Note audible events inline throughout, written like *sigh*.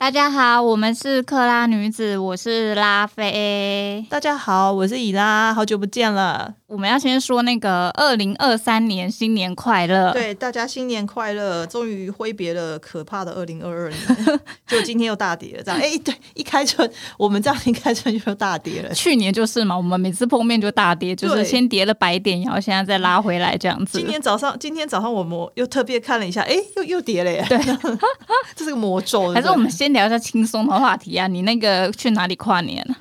大家好，我们是克拉女子，我是拉菲。大家好，我是以拉，好久不见了。我们要先说那个二零二三年新年快乐，对大家新年快乐，终于挥别了可怕的二零二二年，*laughs* 就今天又大跌了，这样哎，对，一开春我们这样一开春就大跌了。去年就是嘛，我们每次碰面就大跌，就是先跌了百点，然后现在再拉回来这样子。今天早上，今天早上我们又特别看了一下，哎，又又跌了耶，对，*laughs* 这是个魔咒。还是我们先聊一下轻松的话题啊？你那个去哪里跨年？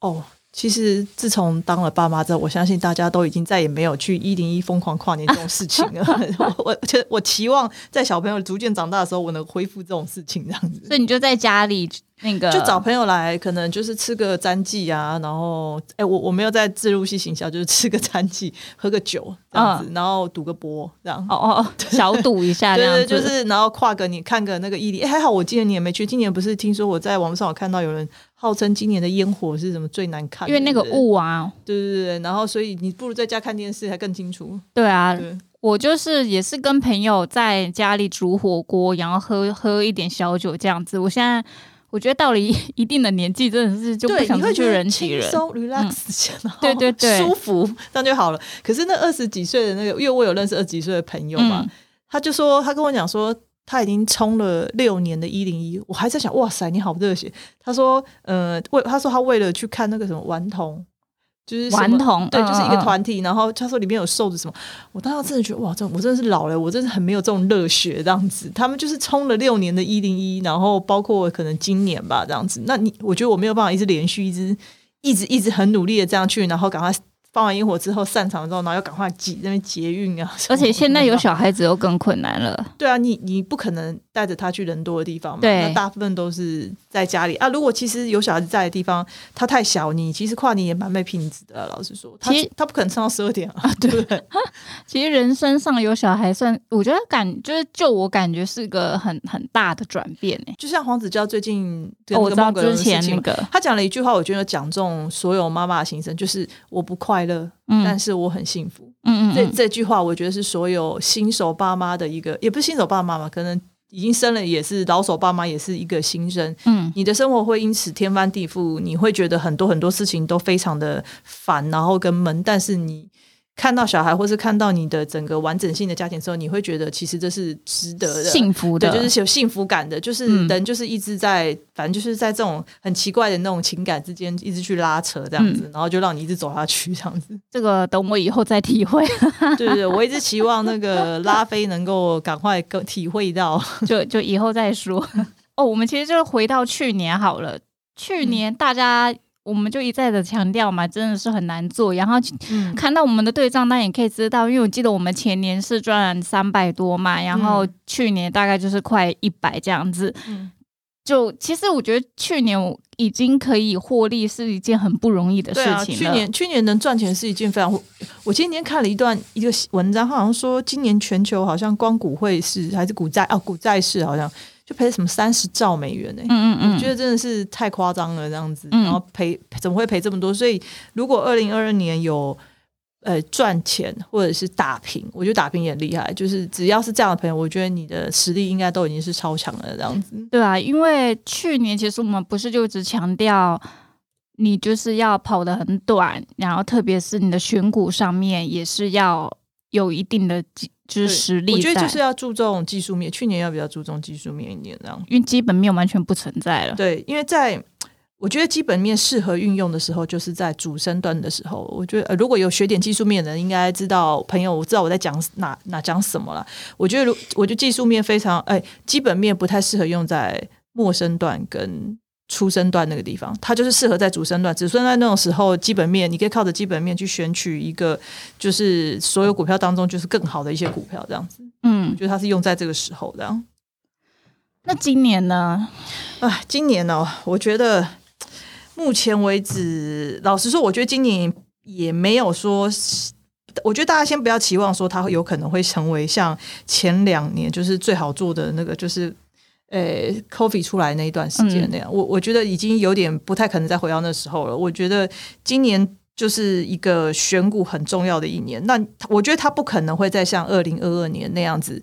哦。其实自从当了爸妈之后，我相信大家都已经再也没有去一零一疯狂跨年这种事情了。*laughs* 我我我期望在小朋友逐渐长大的时候，我能恢复这种事情这样子。所以你就在家里。那个就找朋友来，可能就是吃个餐记啊，然后哎，我我没有在自入系行销，就是吃个餐记，喝个酒这样子，然后赌个波这样。哦哦，*laughs* 小赌一下，对对，就是然后跨个你看个那个毅力，哎，还好我今年你也没去。今年不是听说我在网上有看到有人号称今年的烟火是什么最难看，因为那个雾啊。对对对对，然后所以你不如在家看电视还更清楚。对啊，我就是也是跟朋友在家里煮火锅，然后喝喝一点小酒这样子。我现在。我觉得到了一 *laughs* 一定的年纪，真的是就不想去人挤人，轻松 relax，对对对，舒服这样就好了。可是那二十几岁的那个，因为我有认识二十几岁的朋友嘛，他就说他跟我讲说他已经冲了六年的一零一，我还在想哇塞，你好热血。他说呃为他说他为了去看那个什么顽童。就是顽童，对，就是一个团体。然后他说里面有瘦子什么，我当时真的觉得哇，这我真的是老了，我真的很没有这种热血这样子。他们就是冲了六年的一零一，然后包括可能今年吧这样子。那你我觉得我没有办法一直连续一直一直一直很努力的这样去，然后赶快。放完烟火之后散场之后，然后要赶快挤那边捷运啊！而且现在有小孩子又更困难了。对啊，你你不可能带着他去人多的地方嘛？对，那大部分都是在家里啊。如果其实有小孩子在的地方，他太小，你其实跨年也蛮没品质的。老实说，其实他不可能撑到十二点啊，对不对？*laughs* 其实人生上有小孩算，我觉得感就是就我感觉是个很很大的转变诶。就像黄子佼最近我知道之前那个，他讲了一句话，我觉得讲中所有妈妈的心声，就是我不快乐。但是我很幸福。嗯嗯，这这句话我觉得是所有新手爸妈的一个，也不是新手爸妈嘛，可能已经生了也是老手爸妈，也是一个新生。嗯，你的生活会因此天翻地覆，你会觉得很多很多事情都非常的烦，然后跟闷。但是你。看到小孩，或是看到你的整个完整性的家庭之后，你会觉得其实这是值得的、幸福的，对，就是有幸福感的。就是人就是一直在，反正就是在这种很奇怪的那种情感之间一直去拉扯这样子，然后就让你一直走下去这样子。这个等我以后再体会。*laughs* 对对对，我一直期望那个拉菲能够赶快更体会到，*laughs* 就就以后再说。*laughs* 哦，我们其实就回到去年好了，去年大家。我们就一再的强调嘛，真的是很难做。然后看到我们的对账单也可以知道，因为我记得我们前年是赚三百多嘛，然后去年大概就是快一百这样子。就其实我觉得去年我已经可以获利是一件很不容易的事情去年去年能赚钱是一件非常……我今天看了一段一个文章，好像说今年全球好像光股汇市还是股债哦，股债市好像。就赔什么三十兆美元呢？嗯嗯嗯，我觉得真的是太夸张了，这样子，然后赔怎么会赔这么多？所以如果二零二二年有呃赚钱或者是打平，我觉得打平也厉害。就是只要是这样的朋友，我觉得你的实力应该都已经是超强了，这样子。对啊，因为去年其实我们不是就只强调，你就是要跑得很短，然后特别是你的选股上面也是要有一定的。就是实力，我觉得就是要注重技术面。去年要比较注重技术面一点，这样，因为基本面完全不存在了。对，因为在我觉得基本面适合运用的时候，就是在主升段的时候。我觉得呃，如果有学点技术面的人，应该知道朋友，我知道我在讲哪哪讲什么了。我觉得，如我觉得技术面非常哎，基本面不太适合用在陌生段跟。出生段那个地方，它就是适合在主升段。子孙段那种时候，基本面你可以靠着基本面去选取一个，就是所有股票当中就是更好的一些股票，这样子。嗯，我觉得它是用在这个时候这样。那今年呢？啊，今年呢？我觉得目前为止，老实说，我觉得今年也没有说。我觉得大家先不要期望说它有可能会成为像前两年就是最好做的那个，就是呃，coffee 出来那一段时间那样。我我觉得已经有点不太可能再回到那时候了。我觉得今年就是一个选股很重要的一年。那我觉得它不可能会再像二零二二年那样子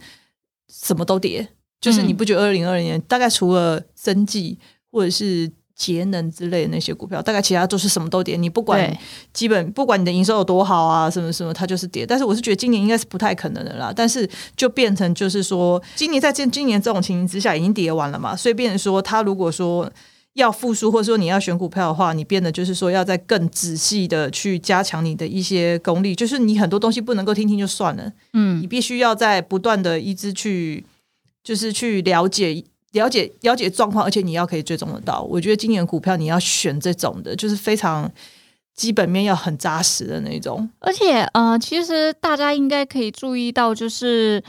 什么都跌。就是你不觉得二零二零年大概除了生计或者是节能之类的那些股票，大概其他都是什么都跌。你不管基本不管你的营收有多好啊，什么什么，它就是跌。但是我是觉得今年应该是不太可能的啦。但是就变成就是说，今年在今今年这种情形之下已经跌完了嘛，所以变成说，它如果说要复苏，或者说你要选股票的话，你变得就是说要在更仔细的去加强你的一些功力，就是你很多东西不能够听听就算了，嗯，你必须要在不断的一直去。就是去了解、了解、了解状况，而且你要可以追踪得到。我觉得今年股票你要选这种的，就是非常基本面要很扎实的那种。而且，嗯，其实大家应该可以注意到，就是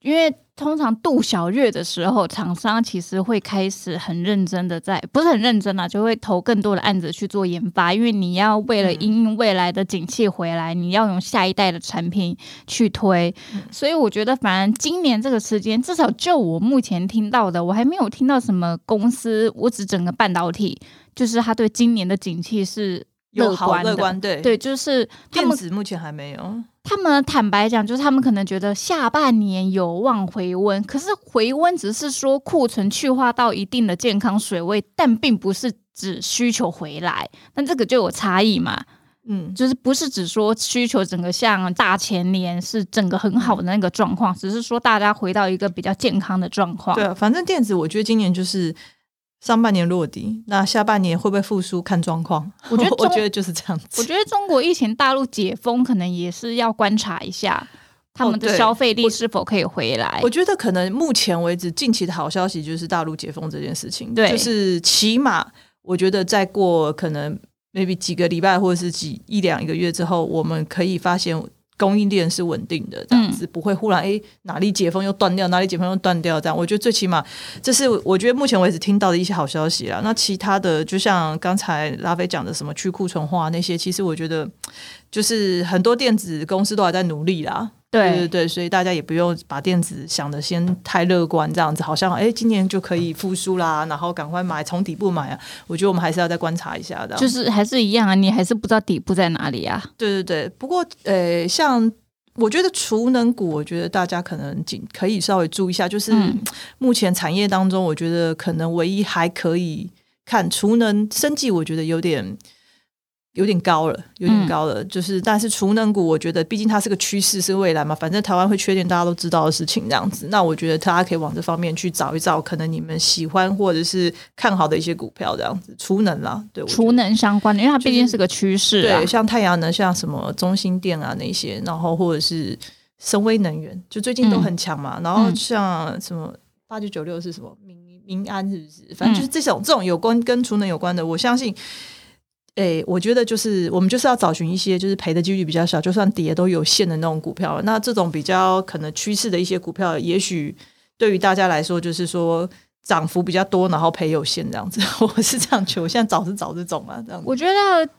因为。通常度小月的时候，厂商其实会开始很认真的在，不是很认真啊，就会投更多的案子去做研发，因为你要为了因未来的景气回来，你要用下一代的产品去推。所以我觉得，反正今年这个时间，至少就我目前听到的，我还没有听到什么公司，我指整个半导体，就是他对今年的景气是乐观乐观，对对，就是电子目前还没有。他们坦白讲，就是他们可能觉得下半年有望回温，可是回温只是说库存去化到一定的健康水位，但并不是指需求回来，那这个就有差异嘛。嗯，就是不是只说需求整个像大前年是整个很好的那个状况，只是说大家回到一个比较健康的状况。对，反正电子我觉得今年就是。上半年落地，那下半年会不会复苏？看状况。我觉得，*laughs* 我觉得就是这样子。我觉得中国疫情大陆解封，可能也是要观察一下他们的消费力是否可以回来。我觉得可能目前为止，近期的好消息就是大陆解封这件事情。对，就是起码我觉得再过可能 maybe 几个礼拜或者是几一两一个月之后，我们可以发现。供应链是稳定的，这样子不会忽然诶哪里解封又断掉，哪里解封又断掉这样。我觉得最起码这是我觉得目前为止听到的一些好消息啦。那其他的就像刚才拉菲讲的什么去库存化那些，其实我觉得就是很多电子公司都还在努力啦。对对对，所以大家也不用把电子想的先太乐观，这样子好像哎，今年就可以复苏啦，然后赶快买，从底部买啊。我觉得我们还是要再观察一下的，就是还是一样啊，你还是不知道底部在哪里啊。对对对，不过呃，像我觉得储能股，我觉得大家可能仅可以稍微注意一下，就是目前产业当中，我觉得可能唯一还可以看储能生计，我觉得有点。有点高了，有点高了，就是，但是储能股，我觉得毕竟它是个趋势，是未来嘛。反正台湾会缺电，大家都知道的事情，这样子。那我觉得大家可以往这方面去找一找，可能你们喜欢或者是看好的一些股票，这样子。储能啦，对，储能相关的，因为它毕竟是个趋势。对，像太阳能，像什么中心电啊那些，然后或者是深威能源，就最近都很强嘛。然后像什么八九九六是什么民民安是不是？反正就是这种这种有关跟储能有关的，我相信。哎，我觉得就是我们就是要找寻一些就是赔的几率比较小，就算跌都有限的那种股票。那这种比较可能趋势的一些股票，也许对于大家来说，就是说涨幅比较多，然后赔有限这样子。*laughs* 我是这样求，现在找是找这种啊，这样。我觉得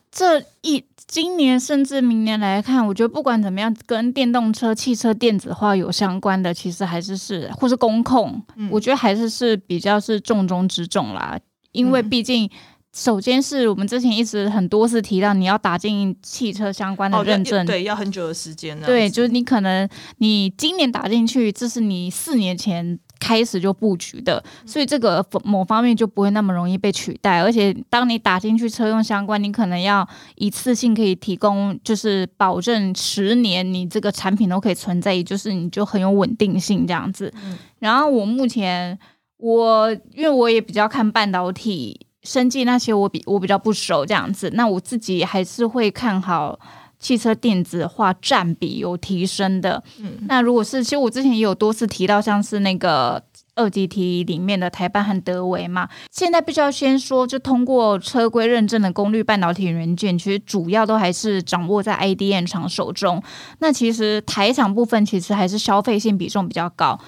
这一今年甚至明年来看，我觉得不管怎么样，跟电动车、汽车电子化有相关的，其实还是是或是工控，我觉得还是是比较是重中之重啦，因为毕竟。首先是我们之前一直很多次提到，你要打进汽车相关的认证，对，要很久的时间。对，就是你可能你今年打进去，这是你四年前开始就布局的，所以这个某方面就不会那么容易被取代。而且当你打进去车用相关，你可能要一次性可以提供，就是保证十年你这个产品都可以存在，也就是你就很有稳定性这样子。然后我目前我因为我也比较看半导体。生计那些我比我比较不熟，这样子，那我自己还是会看好汽车电子化占比有提升的。嗯，那如果是，其实我之前也有多次提到，像是那个二 G T 里面的台办和德维嘛，现在必须要先说，就通过车规认证的功率半导体元件，其实主要都还是掌握在 IDM 厂手中。那其实台厂部分其实还是消费性比重比较高。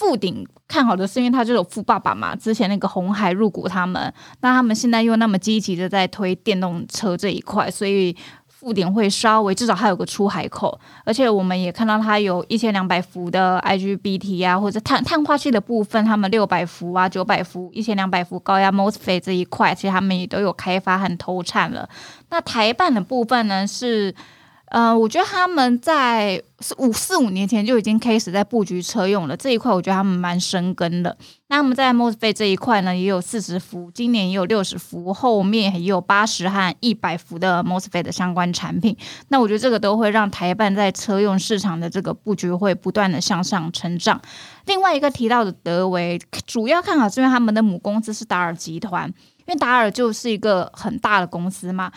富鼎看好的是因为他就有富爸爸嘛，之前那个红海入股他们，那他们现在又那么积极的在推电动车这一块，所以富鼎会稍微至少还有个出海口，而且我们也看到它有一千两百伏的 IGBT 啊，或者碳碳化器的部分，他们六百伏啊、九百伏、一千两百伏高压 MOSFET 这一块，其实他们也都有开发和投产了。那台办的部分呢是。呃，我觉得他们在四五四五年前就已经开始在布局车用了这一块，我觉得他们蛮深耕的。那他们在 MOSFET 这一块呢，也有四十伏，今年也有六十伏，后面也有八十和一百伏的 MOSFET 的相关产品。那我觉得这个都会让台办在车用市场的这个布局会不断的向上成长。另外一个提到的德维，主要看好是因为他们的母公司是达尔集团，因为达尔就是一个很大的公司嘛。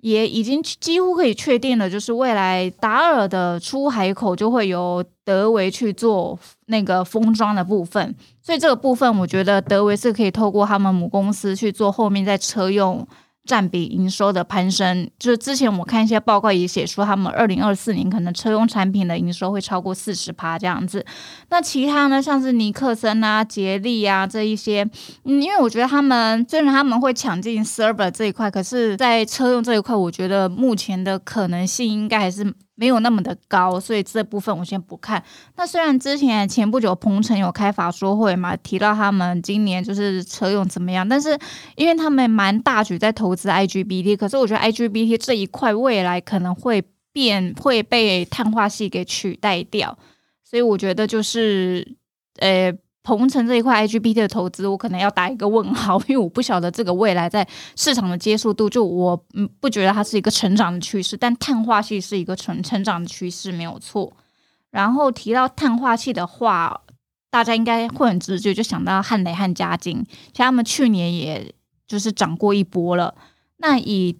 也已经几乎可以确定了，就是未来达尔的出海口就会由德维去做那个封装的部分，所以这个部分我觉得德维是可以透过他们母公司去做后面在车用。占比营收的攀升，就是之前我看一些报告也写出，他们二零二四年可能车用产品的营收会超过四十趴这样子。那其他呢，像是尼克森啊、捷利啊这一些，嗯，因为我觉得他们虽然他们会抢进 server 这一块，可是在车用这一块，我觉得目前的可能性应该还是。没有那么的高，所以这部分我先不看。那虽然之前前不久鹏程有开法说会嘛，提到他们今年就是车用怎么样，但是因为他们蛮大举在投资 IGBT，可是我觉得 IGBT 这一块未来可能会变会被碳化系给取代掉，所以我觉得就是呃。同城这一块 IGBT 的投资，我可能要打一个问号，因为我不晓得这个未来在市场的接受度，就我嗯不觉得它是一个成长的趋势，但碳化系是一个成成长的趋势，没有错。然后提到碳化器的话，大家应该会很直觉就想到汉雷和嘉金，像他们去年也就是涨过一波了。那以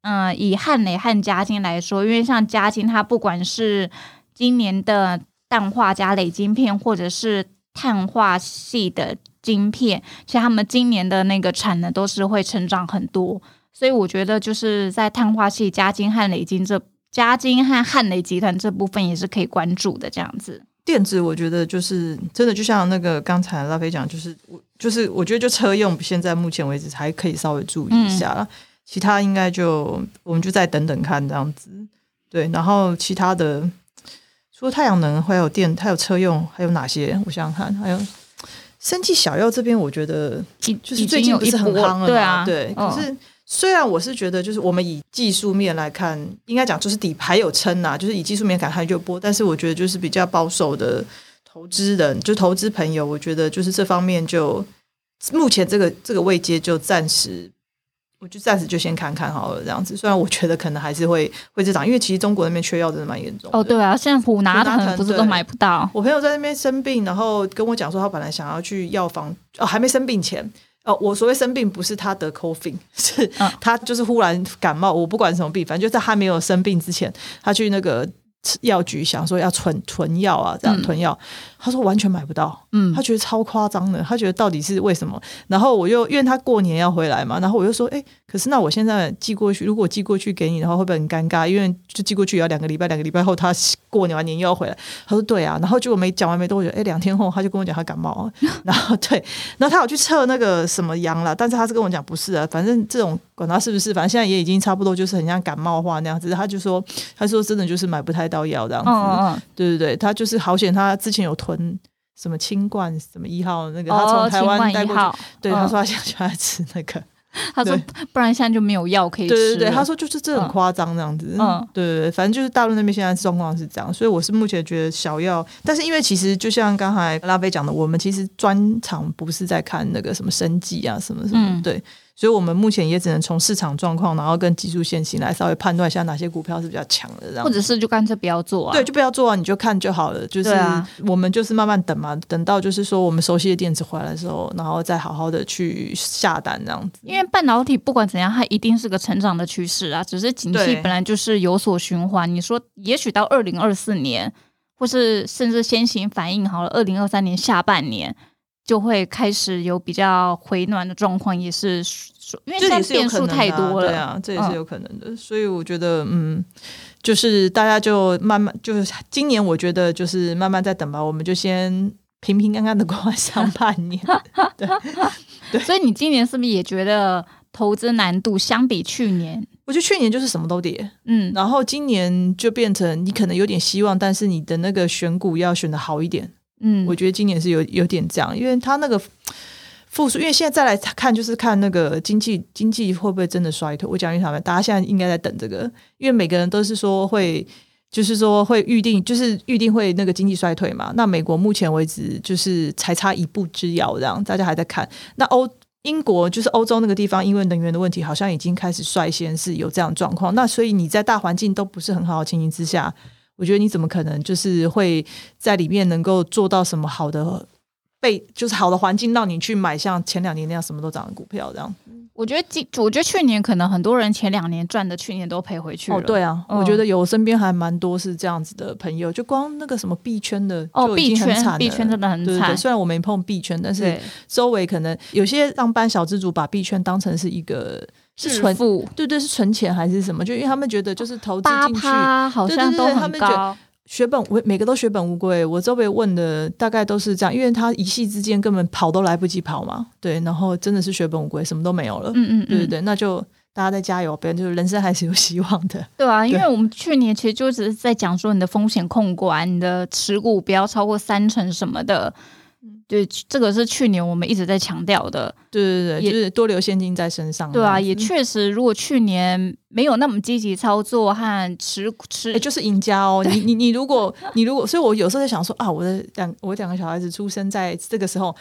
嗯以汉雷和嘉金来说，因为像嘉金，它不管是今年的氮化镓磊晶片，或者是碳化系的晶片，其实他们今年的那个产能都是会成长很多，所以我觉得就是在碳化系嘉金和磊晶这嘉金和汉磊集团这部分也是可以关注的。这样子，电子我觉得就是真的，就像那个刚才拉菲讲，就是我就是我觉得就车用，现在目前为止还可以稍微注意一下了，其他应该就我们就再等等看这样子。对，然后其他的。除了太阳能，还有电，还有车用，还有哪些？我想想看，还有生技小药这边，我觉得就是最近不是很夯了对啊，对。可是虽然我是觉得，就是我们以技术面来看，应该讲就是底牌有撑呐，就是以技术面看还就播。但是我觉得就是比较保守的投资人，就投资朋友，我觉得就是这方面就目前这个这个位阶就暂时。我就暂时就先看看好了，这样子。虽然我觉得可能还是会会这涨，因为其实中国那边缺药真的蛮严重。哦，对啊，现在普拿疼不是都买不到。我朋友在那边生病，然后跟我讲说，他本来想要去药房，哦，还没生病前，哦，我所谓生病不是他得 COVID，*laughs* 是他就是忽然感冒。我不管什么病，反正就在他没有生病之前，他去那个药局想说要存囤药啊，这样囤药。他说完全买不到，嗯，他觉得超夸张的，他觉得到底是为什么？然后我又因为他过年要回来嘛，然后我又说，哎，可是那我现在寄过去，如果寄过去给你的话，会不会很尴尬？因为就寄过去要两个礼拜，两个礼拜后他 *laughs* 过年完年又要回来。他说对啊，然后结果没讲完没多久，哎，两天后他就跟我讲他感冒，*laughs* 然后对，然后他有去测那个什么阳了，但是他是跟我讲不是啊，反正这种管他是不是，反正现在也已经差不多就是很像感冒化那样子。他就说，他说真的就是买不太到药这样子，对对对，他就是好险，他之前有囤。什么清冠什么一号那个，他从台湾带过去，对，他说他现在就在吃那个，*laughs* 他说不然现在就没有药可以吃。对对对，他说就是这很夸张这样子，嗯，对对对，反正就是大陆那边现在状况是这样，所以我是目前觉得小药，但是因为其实就像刚才拉菲讲的，我们其实专长不是在看那个什么生计啊什么什么，对。所以，我们目前也只能从市场状况，然后跟技术先行来稍微判断一下哪些股票是比较强的，这样。或者是就干脆不要做啊？对，就不要做啊，你就看就好了。就是我们就是慢慢等嘛，等到就是说我们熟悉的电子回来的时候，然后再好好的去下单这样子。因为半导体不管怎样，它一定是个成长的趋势啊。只是景气本来就是有所循环。你说，也许到二零二四年，或是甚至先行反应好了，二零二三年下半年。就会开始有比较回暖的状况，也是因为现在变数太多了，对啊，这也是有可能的。所以我觉得，嗯，就是大家就慢慢，就是今年我觉得就是慢慢在等吧，我们就先平平安安的过上 *laughs* 半年。对，所以你今年是不是也觉得投资难度相比去年？我觉得去年就是什么都跌，嗯，然后今年就变成你可能有点希望，但是你的那个选股要选的好一点。嗯，我觉得今年是有有点这样，因为他那个复苏，因为现在再来看，就是看那个经济经济会不会真的衰退。我讲一下，大家现在应该在等这个，因为每个人都是说会，就是说会预定，就是预定会那个经济衰退嘛。那美国目前为止就是才差一步之遥，这样大家还在看。那欧英国就是欧洲那个地方，因为能源的问题，好像已经开始率先是有这样状况。那所以你在大环境都不是很好的情形之下。我觉得你怎么可能就是会在里面能够做到什么好的被就是好的环境让你去买像前两年那样什么都涨的股票这样？我觉得今我觉得去年可能很多人前两年赚的，去年都赔回去了。哦，对啊，我觉得有身边还蛮多是这样子的朋友，就光那个什么币圈的哦，币圈币圈真的很惨。虽然我没碰币圈，但是周围可能有些上班小资主把币圈当成是一个。是存付，对对，是存钱还是什么？就因为他们觉得就是投资进去，好像都很高。血本无，每个都血本无归。我周围问的大概都是这样，因为他一夕之间根本跑都来不及跑嘛。对，然后真的是血本无归，什么都没有了。嗯嗯，对对对，那就大家再加油，不然就是人生还是有希望的。*laughs* 对啊，因为我们去年其实就只是在讲说你的风险控管，你的持股不要超过三成什么的。对，这个是去年我们一直在强调的。对对对，就是多留现金在身上。对啊，也确实，如果去年没有那么积极操作和持持，就是赢家哦。你你你，如果你如果，所以我有时候在想说啊，我的两我两个小孩子出生在这个时候。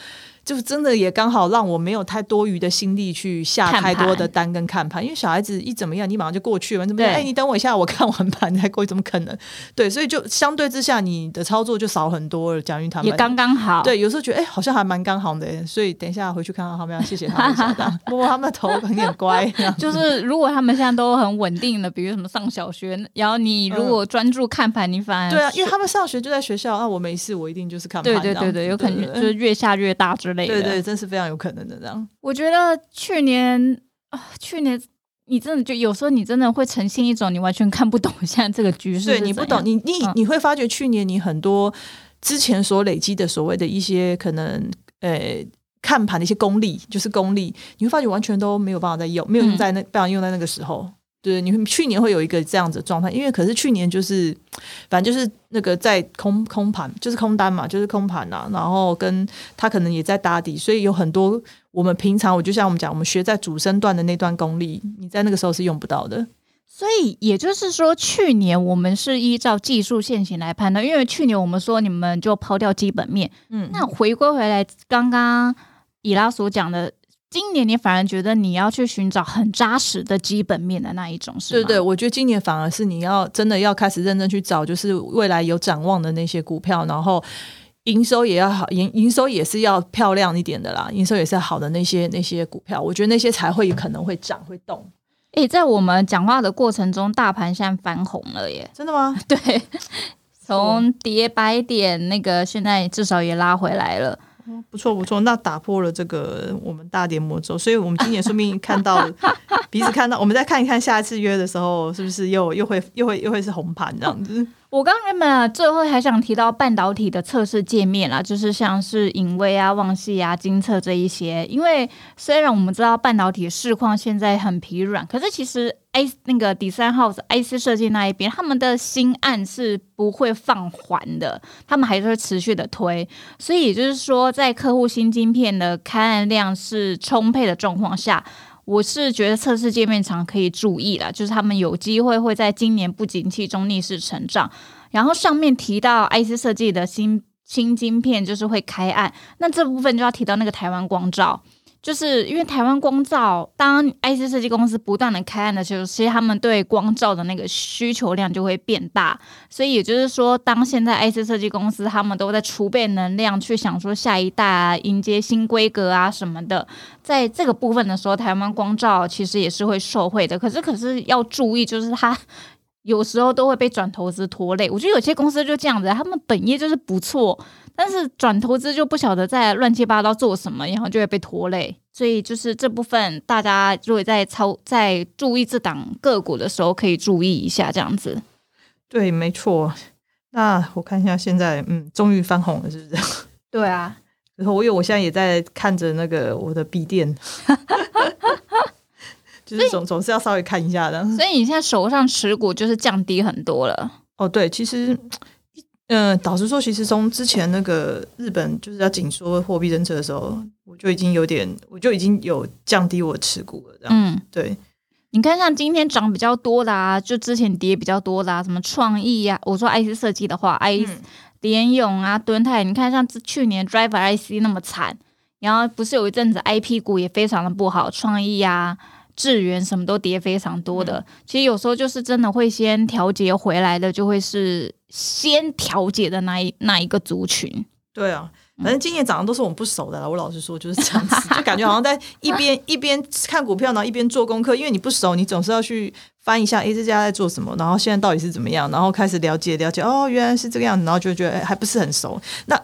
就真的也刚好让我没有太多余的心力去下太多的单跟看盘，因为小孩子一怎么样，你马上就过去了，怎么样？哎，你等我一下，我看完盘再过去，怎么可能？对，所以就相对之下，你的操作就少很多了。蒋云他们也刚刚好，对，有时候觉得哎，好像还蛮刚好的，所以等一下回去看看他们，要谢谢他们，摸摸 *laughs* 他们的头，很点乖。就是如果他们现在都很稳定的，比如什么上小学，然后你如果专注看盘，你反而对啊，因为他们上学就在学校，那我没事，我一定就是看盘。对对对对，有可能就是越下越大之类的。对对，真是非常。有可能的这样，我觉得去年啊，去年你真的就有时候你真的会呈现一种你完全看不懂现在这个局势，对你不懂，你你你会发觉去年你很多之前所累积的所谓的一些可能呃看盘的一些功力，就是功力，你会发觉完全都没有办法再用，没有用在那，不想用在那个时候。对，你去年会有一个这样子的状态，因为可是去年就是，反正就是那个在空空盘，就是空单嘛，就是空盘呐，然后跟他可能也在打底，所以有很多我们平常我就像我们讲，我们学在主升段的那段功力，你在那个时候是用不到的。所以也就是说，去年我们是依照技术线型来判断，因为去年我们说你们就抛掉基本面，嗯，那回归回来，刚刚以拉所讲的。今年你反而觉得你要去寻找很扎实的基本面的那一种，是吗？对对，我觉得今年反而是你要真的要开始认真去找，就是未来有展望的那些股票，然后营收也要好，营营收也是要漂亮一点的啦，营收也是好的那些那些股票，我觉得那些才会可能会涨会动。诶，在我们讲话的过程中，大盘现在翻红了耶！真的吗？*laughs* 对，从跌百点那个现在至少也拉回来了。不错不错，那打破了这个我们大跌魔咒，所以我们今年说不定看到彼此看到，我们再看一看下一次约的时候，是不是又又会又会又会是红盘这样子。*laughs* 我刚原本最后还想提到半导体的测试界面啦，就是像是影威啊、旺系啊、金测这一些。因为虽然我们知道半导体市况现在很疲软，可是其实 A 那个第三号 IC 设计那一边，他们的新案是不会放缓的，他们还是会持续的推。所以也就是说，在客户新晶片的开案量是充沛的状况下。我是觉得测试界面厂可以注意了，就是他们有机会会在今年不景气中逆势成长。然后上面提到 IC 设计的新新晶片就是会开案，那这部分就要提到那个台湾光照。就是因为台湾光照，当 IC 设计公司不断的开案的时候，其实他们对光照的那个需求量就会变大。所以也就是说，当现在 IC 设计公司他们都在储备能量，去想说下一代啊，迎接新规格啊什么的，在这个部分的时候，台湾光照其实也是会受惠的。可是，可是要注意，就是它有时候都会被转投资拖累。我觉得有些公司就这样子，他们本业就是不错。但是转投资就不晓得在乱七八糟做什么，然后就会被拖累。所以就是这部分，大家如果在操在注意这档个股的时候，可以注意一下这样子。对，没错。那我看一下，现在嗯，终于翻红了，是不是？*laughs* 对啊。然后我有，我现在也在看着那个我的笔电。*laughs* 就是总总是要稍微看一下的。所以你现在手上持股就是降低很多了。哦，对，其实，嗯，老实说，其实从之前那个日本就是要紧缩货币政策的时候，我就已经有点，我就已经有降低我持股了。这样，嗯，对。你看，像今天涨比较多的啊，就之前跌比较多的啊，什么创意呀，我说 IC 设计的话，I 联勇啊，敦泰，你看像去年 Driver IC 那么惨，然后不是有一阵子 IP 股也非常的不好，创意呀。智源什么都跌非常多的，其实有时候就是真的会先调节回来的，就会是先调节的那一那一个族群。对啊，反正今年涨的都是我们不熟的了。我老实说就是这样子，*laughs* 就感觉好像在一边 *laughs* 一边看股票，然后一边做功课，因为你不熟，你总是要去翻一下，诶，这家在做什么，然后现在到底是怎么样，然后开始了解了解，哦，原来是这个样子，然后就觉得还不是很熟。那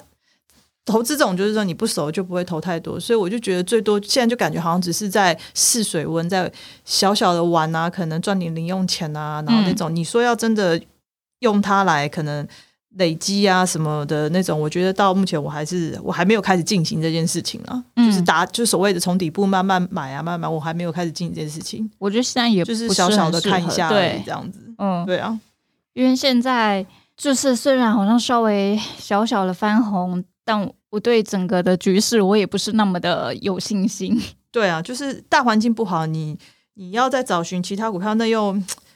投资这种就是说你不熟就不会投太多，所以我就觉得最多现在就感觉好像只是在试水温，在小小的玩啊，可能赚点零用钱啊，然后那种你说要真的用它来可能累积啊什么的那种，我觉得到目前我还是我还没有开始进行这件事情啊，就是打就所谓的从底部慢慢买啊慢慢，我还没有开始进行这件事情。我觉得现在也就是小小的看一下对。这样子，嗯，对啊，因为现在就是虽然好像稍微小小的翻红。但我对整个的局势，我也不是那么的有信心。*laughs* 对啊，就是大环境不好，你你要再找寻其他股票，那又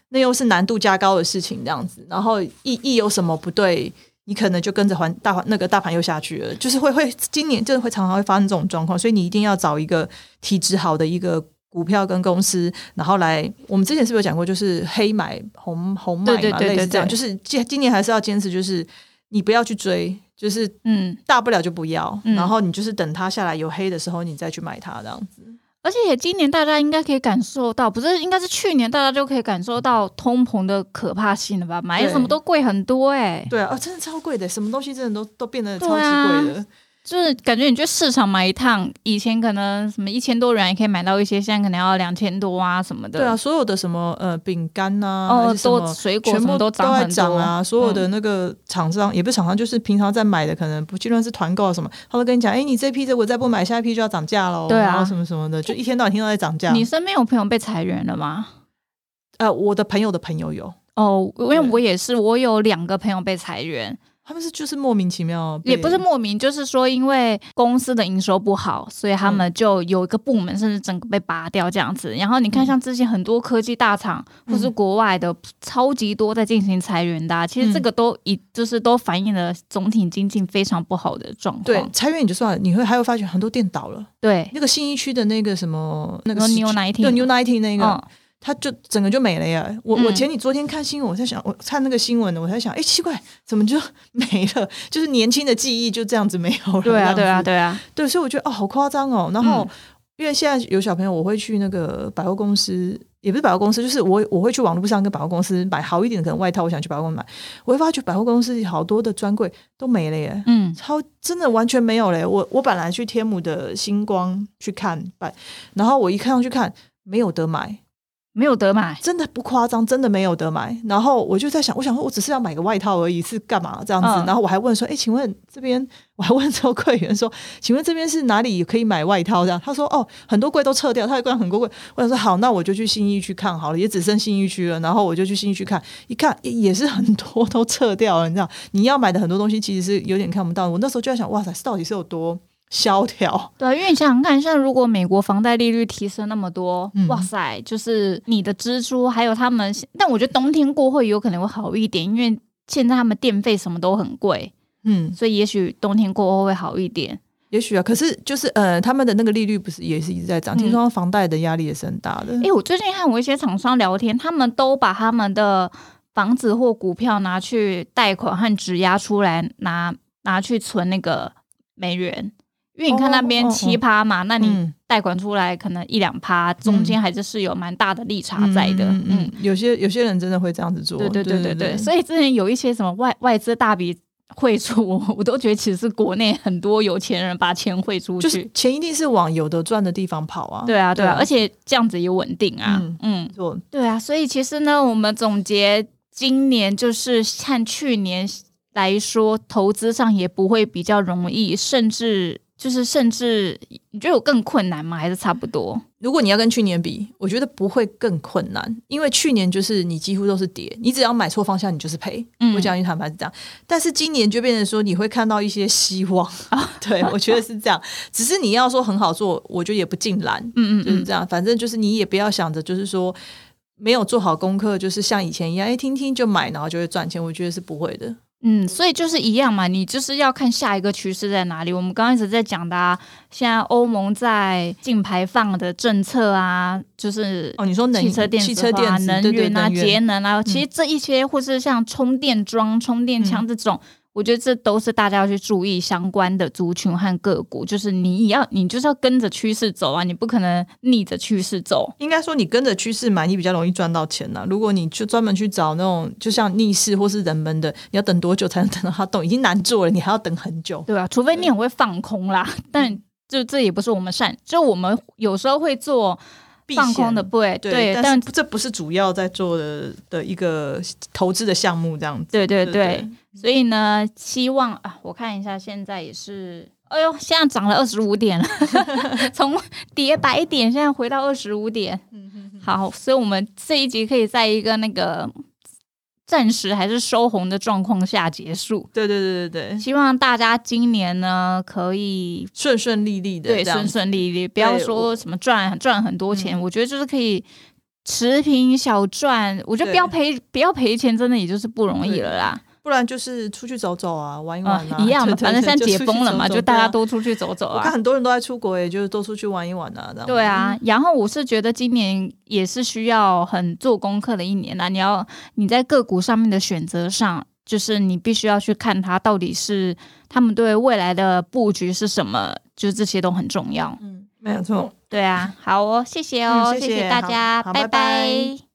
那又是难度加高的事情，这样子。然后一一有什么不对，你可能就跟着环大环那个大盘又下去了，就是会会今年就是会常常会发生这种状况，所以你一定要找一个体质好的一个股票跟公司，然后来。我们之前是不是有讲过，就是黑买红红买嘛，类似这样。就是今今年还是要坚持，就是你不要去追。就是嗯，大不了就不要，然后你就是等它下来有黑的时候，你再去买它这样子。而且今年大家应该可以感受到，不是应该是去年大家就可以感受到通膨的可怕性了吧？买什么都贵很多哎。对啊，真的超贵的，什么东西真的都都变得超级贵的。就是感觉你去市场买一趟，以前可能什么一千多元也可以买到一些，现在可能要两千多啊什么的。对啊，所有的什么呃饼干呐，哦，都水果全部都涨很涨啊。所有的那个厂商也不是厂商，就是平常在买的，可能不就算是团购什么，他会跟你讲，哎，你这批如果再不买，下一批就要涨价喽。对啊，什么什么的，就一天到晚听到在涨价。你身边有朋友被裁员了吗？呃，我的朋友的朋友有哦，因为我也是，我有两个朋友被裁员。他们是就是莫名其妙，也不是莫名，就是说因为公司的营收不好，所以他们就有一个部门甚至整个被拔掉这样子。然后你看，像之前很多科技大厂或是国外的超级多在进行裁员的，其实这个都已就是都反映了总体经济非常不好的状况。对，裁员也就算了，你会还会发觉很多店倒了。对，那个新一区的那个什么那个 New Nineteen，对 New Nineteen 那个。他就整个就没了呀！我我前你昨天看新闻，我在想，我看那个新闻呢，我在想，哎，奇怪，怎么就 *laughs* 没了？就是年轻的记忆就这样子没有了。对啊，对啊，对啊，对，所以我觉得哦，好夸张哦。然后因为现在有小朋友，我会去那个百货公司，也不是百货公司，就是我我会去网络上跟百货公司买好一点的可能外套，我想去百货公司买，我会发觉百货公司好多的专柜都没了耶。嗯，超真的完全没有嘞。我我本来去天母的星光去看百，然后我一看上去看，没有得买。没有得买，真的不夸张，真的没有得买。然后我就在想，我想说，我只是要买个外套而已，是干嘛这样子？然后我还问说，哎，请问这边，我还问这个 *laughs* 柜员说，请问这边是哪里可以买外套？这样他说，哦，很多柜都撤掉，他也柜很多柜。我想说，好，那我就去新义区看好了，也只剩新义区了。然后我就去新义区看，一看也是很多都撤掉了。你知道，你要买的很多东西其实是有点看不到。我那时候就在想，哇塞，到底是有多？萧条，对，因为你想想看，像如果美国房贷利率提升那么多，哇塞，就是你的支出还有他们，但我觉得冬天过后有可能会好一点，因为现在他们电费什么都很贵，嗯，所以也许冬天过后会好一点，也许啊，可是就是呃，他们的那个利率不是也是一直在涨，听说房贷的压力也是很大的。哎，我最近和我一些厂商聊天，他们都把他们的房子或股票拿去贷款和质押出来，拿拿去存那个美元。因为你看那边七趴嘛，那你贷款出来可能一两趴，中间还是是有蛮大的利差在的。嗯，有些有些人真的会这样子做。对对对对对。所以之前有一些什么外外资大笔汇出，我都觉得其实是国内很多有钱人把钱汇出去，钱一定是往有的赚的地方跑啊。对啊对啊，而且这样子也稳定啊。嗯，错。对啊，所以其实呢，我们总结今年就是看去年来说，投资上也不会比较容易，甚至。就是甚至你觉得有更困难吗？还是差不多？如果你要跟去年比，我觉得不会更困难，因为去年就是你几乎都是跌，你只要买错方向，你就是赔。我讲一坦白是这样，但是今年就变成说你会看到一些希望啊。*laughs* 对，我觉得是这样。只是你要说很好做，我觉得也不尽然。嗯嗯，就是这样。反正就是你也不要想着就是说没有做好功课，就是像以前一样，哎，听听就买，然后就会赚钱。我觉得是不会的。嗯，所以就是一样嘛，你就是要看下一个趋势在哪里。我们刚刚一直在讲的，啊，现在欧盟在净排放的政策啊，就是哦，你说汽车电、汽车电、能源啊、节能啊，其实这一些或是像充电桩、充电枪这种。我觉得这都是大家要去注意相关的族群和个股，就是你要你就是要跟着趋势走啊，你不可能逆着趋势走。应该说你跟着趋势买，你比较容易赚到钱呐。如果你就专门去找那种就像逆势或是人们的，你要等多久才能等到它动？已经难做了，你还要等很久，对吧？除非你很会放空啦，但就这也不是我们善，就我们有时候会做。放空的不对，但这不是主要在做的的一个投资的项目，这样子。对对对，所以呢，希望啊，我看一下，现在也是，哎呦，现在涨了二十五点了，*laughs* 从跌百点，现在回到二十五点。好，所以我们这一集可以在一个那个。暂时还是收红的状况下结束。对对对对对，希望大家今年呢可以顺顺利利的，对，顺顺利利，不要说什么赚赚很多钱。我觉得就是可以持平小赚，我觉得不要赔，不要赔钱，真的也就是不容易了啦。不然就是出去走走啊，玩一玩啊，一样的，反正现在解封了嘛，就大家都出去走走啊。我看很多人都在出国，也就是多出去玩一玩啊，这样。对啊，然后我是觉得今年也是需要很做功课的一年啦。你要你在个股上面的选择上，就是你必须要去看它到底是他们对未来的布局是什么，就是这些都很重要。嗯，没有错。对啊，好哦，谢谢哦，谢谢大家，拜拜。